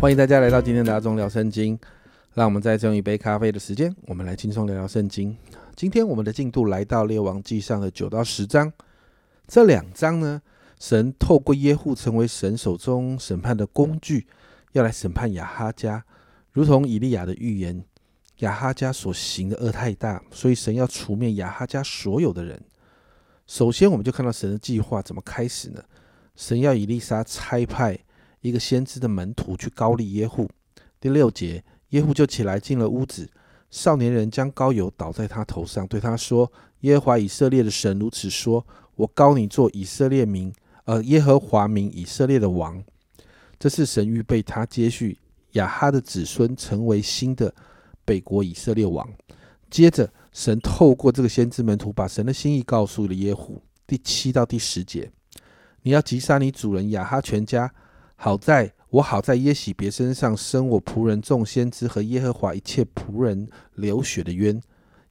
欢迎大家来到今天的阿忠聊圣经。让我们在用一杯咖啡的时间，我们来轻松聊聊圣经。今天我们的进度来到列王记上的九到十章，这两章呢，神透过耶户成为神手中审判的工具，要来审判亚哈家，如同以利亚的预言，亚哈家所行的恶太大，所以神要除灭亚哈家所有的人。首先，我们就看到神的计划怎么开始呢？神要以利沙差派一个先知的门徒去高丽耶户。第六节。耶户就起来进了屋子，少年人将膏油倒在他头上，对他说：“耶和华以色列的神如此说：我高你做以色列民，呃，耶和华民以色列的王。这是神预备他接续亚哈的子孙，成为新的北国以色列王。接着，神透过这个先知门徒，把神的心意告诉了耶户。第七到第十节，你要击杀你主人亚哈全家，好在。”我好在耶喜别身上生我仆人众先知和耶和华一切仆人流血的冤，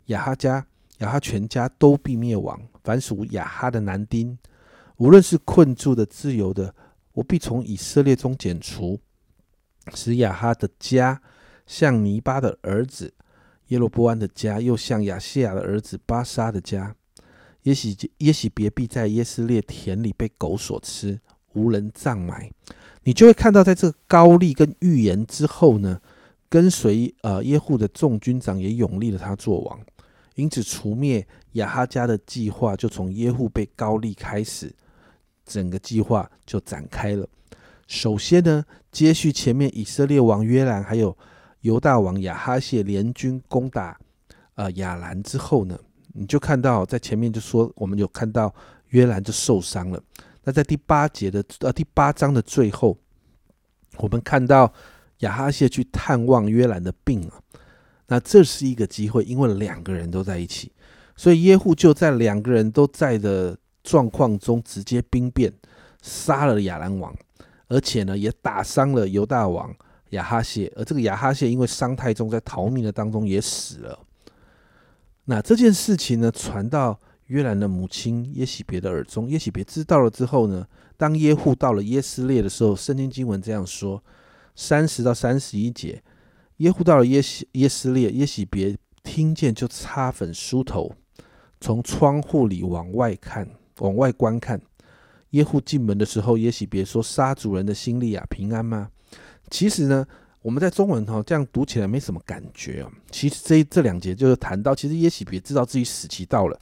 亚哈家、亚哈全家都必灭亡。凡属亚哈的男丁，无论是困住的、自由的，我必从以色列中剪除，使亚哈的家像尼巴的儿子耶罗波安的家，又像亚西亚的儿子巴沙的家。耶喜耶喜别必在耶斯列田里被狗所吃，无人葬埋。你就会看到，在这个高丽跟预言之后呢，跟随呃耶户的众军长也永立了他做王，因此除灭亚哈家的计划就从耶户被高丽开始，整个计划就展开了。首先呢，接续前面以色列王约兰还有犹大王亚哈谢联军攻打呃亚兰之后呢，你就看到在前面就说我们有看到约兰就受伤了。那在第八节的呃第八章的最后，我们看到亚哈谢去探望约兰的病啊，那这是一个机会，因为两个人都在一起，所以耶户就在两个人都在的状况中直接兵变，杀了亚兰王，而且呢也打伤了犹大王亚哈谢，而这个亚哈谢因为伤太重，在逃命的当中也死了。那这件事情呢传到。约兰的母亲耶喜别的耳中，耶喜别知道了之后呢，当耶户到了耶斯列的时候，圣经经文这样说：三十到三十一节，耶户到了耶喜耶斯列，耶喜别听见就擦粉梳头，从窗户里往外看，往外观看。耶户进门的时候，耶喜别说：“杀主人的心力啊，平安吗？”其实呢，我们在中文哈这样读起来没什么感觉啊。其实这这两节就是谈到，其实耶喜别知道自己死期到了。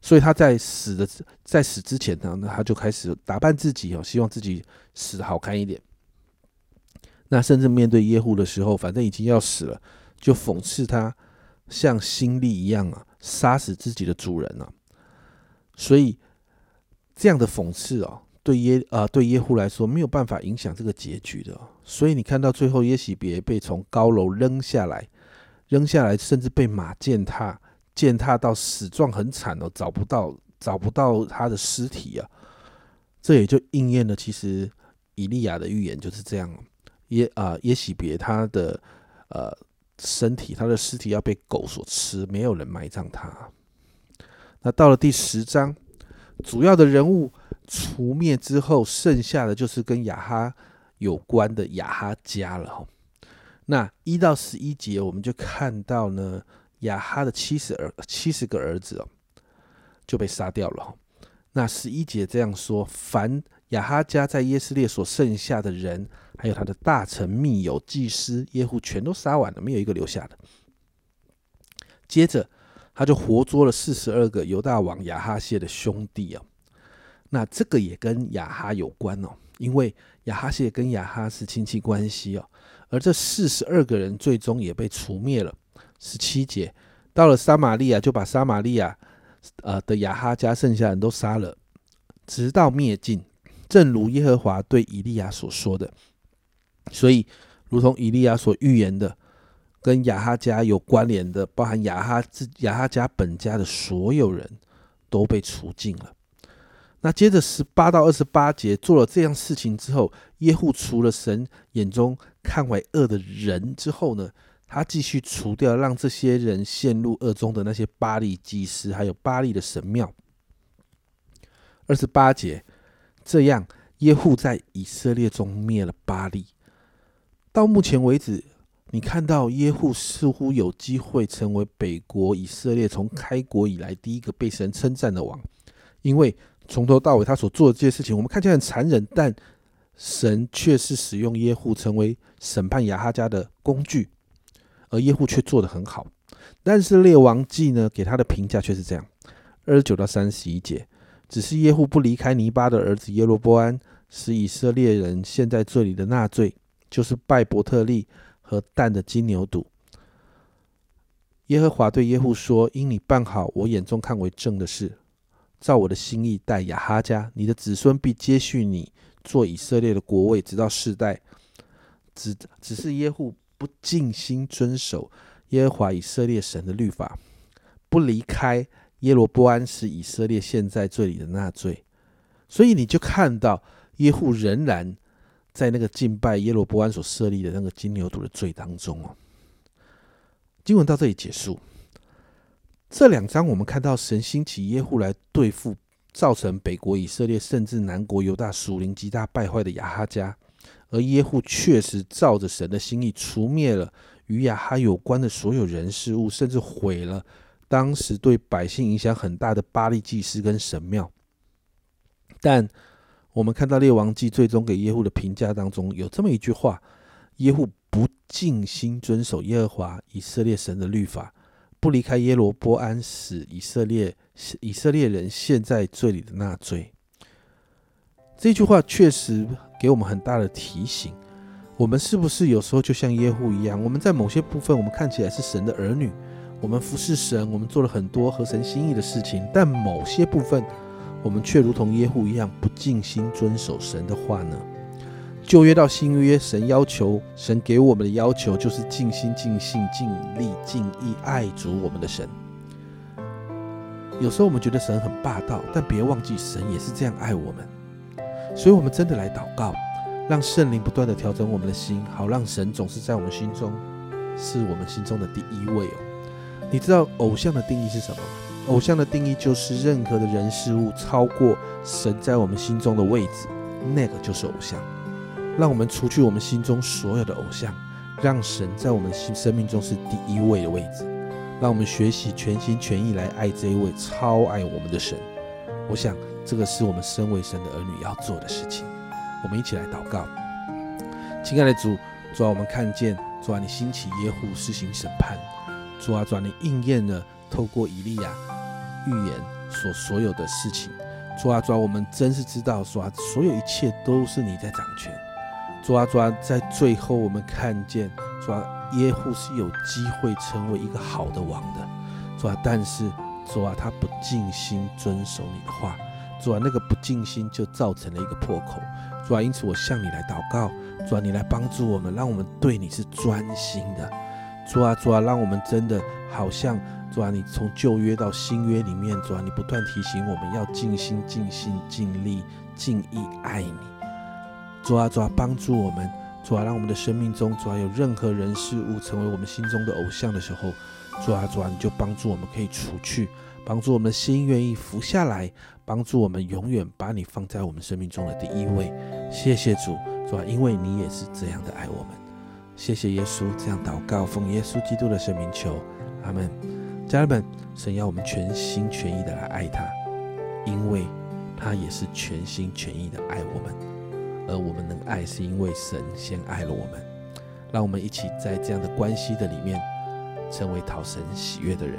所以他在死的在死之前呢，那他就开始打扮自己哦，希望自己死好看一点。那甚至面对耶户的时候，反正已经要死了，就讽刺他像新力一样啊，杀死自己的主人啊。所以这样的讽刺哦，对耶啊对耶户来说没有办法影响这个结局的。所以你看到最后耶喜别被从高楼扔下来，扔下来甚至被马践踏。践踏到死状很惨哦，找不到找不到他的尸体啊，这也就应验了其实以利亚的预言就是这样，耶啊耶喜别他的呃身体，他的尸体要被狗所吃，没有人埋葬他。那到了第十章，主要的人物除灭之后，剩下的就是跟亚哈有关的亚哈家了。那一到十一节，我们就看到呢。亚哈的七十儿七十个儿子哦，就被杀掉了。那十一节这样说：凡亚哈家在耶斯列所剩下的人，还有他的大臣、密友、祭司、耶户，全都杀完了，没有一个留下的。接着，他就活捉了四十二个犹大王亚哈谢的兄弟啊。那这个也跟亚哈有关哦，因为亚哈谢跟亚哈是亲戚关系哦。而这四十二个人最终也被除灭了。十七节，到了撒玛利亚，就把撒玛利亚呃的亚哈家剩下人都杀了，直到灭尽。正如耶和华对以利亚所说的，所以如同以利亚所预言的，跟亚哈家有关联的，包含亚哈自亚哈家本家的所有人都被除尽了。那接着十八到二十八节做了这样事情之后，耶户除了神眼中看为恶的人之后呢？他继续除掉让这些人陷入恶中的那些巴利祭司，还有巴利的神庙。二十八节，这样耶户在以色列中灭了巴利，到目前为止，你看到耶户似乎有机会成为北国以色列从开国以来第一个被神称赞的王，因为从头到尾他所做的这些事情，我们看起来很残忍，但神却是使用耶户成为审判亚哈家的工具，而耶户却做得很好。但是列王记呢，给他的评价却是这样：二十九到三十一节，只是耶户不离开尼巴的儿子耶罗波安，使以色列人陷在这里的纳罪，就是拜伯特利和蛋的金牛犊。耶和华对耶户说：“因你办好我眼中看为正的事，照我的心意待亚哈家，你的子孙必接续你。”做以色列的国位，直到世代，只只是耶户不尽心遵守耶和华以色列神的律法，不离开耶罗波安使以色列现在罪里的纳罪，所以你就看到耶户仍然在那个敬拜耶罗波安所设立的那个金牛犊的罪当中哦。经文到这里结束，这两章我们看到神兴起耶户来对付。造成北国以色列甚至南国犹大属灵极大败坏的亚哈家，而耶户确实照着神的心意除灭了与亚哈有关的所有人事物，甚至毁了当时对百姓影响很大的巴利祭司跟神庙。但我们看到列王记最终给耶户的评价当中有这么一句话：耶户不尽心遵守耶和华以色列神的律法。不离开耶罗波安，使以色列以色列人陷在罪里的纳罪。这句话确实给我们很大的提醒。我们是不是有时候就像耶户一样？我们在某些部分，我们看起来是神的儿女，我们服侍神，我们做了很多合神心意的事情，但某些部分，我们却如同耶户一样，不尽心遵守神的话呢？旧约到新约，神要求神给我们的要求就是尽心、尽性、尽力、尽意爱主我们的神。有时候我们觉得神很霸道，但别忘记神也是这样爱我们。所以，我们真的来祷告，让圣灵不断的调整我们的心，好让神总是在我们心中，是我们心中的第一位哦。你知道偶像的定义是什么吗？偶像的定义就是任何的人事物超过神在我们心中的位置，那个就是偶像。让我们除去我们心中所有的偶像，让神在我们心生命中是第一位的位置。让我们学习全心全意来爱这一位超爱我们的神。我想这个是我们身为神的儿女要做的事情。我们一起来祷告，亲爱的主，主啊，我们看见主啊，你兴起耶户施行审判，主啊，主啊，你应验了透过以利亚预言所所有的事情，主啊，主啊，我们真是知道主啊，所有一切都是你在掌权。主啊，主啊，在最后我们看见，主啊，耶户是有机会成为一个好的王的，主啊，但是主啊，他不尽心遵守你的话，主啊，那个不尽心就造成了一个破口，主啊，因此我向你来祷告，主啊，你来帮助我们，让我们对你是专心的，主啊，主啊，让我们真的好像主啊，你从旧约到新约里面，主啊，你不断提醒我们要尽心、尽心、尽力、尽意爱你。主啊，主啊，帮助我们，主啊，让我们的生命中，主啊，有任何人事物成为我们心中的偶像的时候，主啊，主啊，你就帮助我们可以除去，帮助我们的心愿意服下来，帮助我们永远把你放在我们生命中的第一位。谢谢主，主啊，因为你也是这样的爱我们。谢谢耶稣，这样祷告，奉耶稣基督的圣名求，阿门。家人们，神要我们全心全意的来爱他，因为他也是全心全意的爱我们。而我们能爱，是因为神先爱了我们。让我们一起在这样的关系的里面，成为讨神喜悦的人。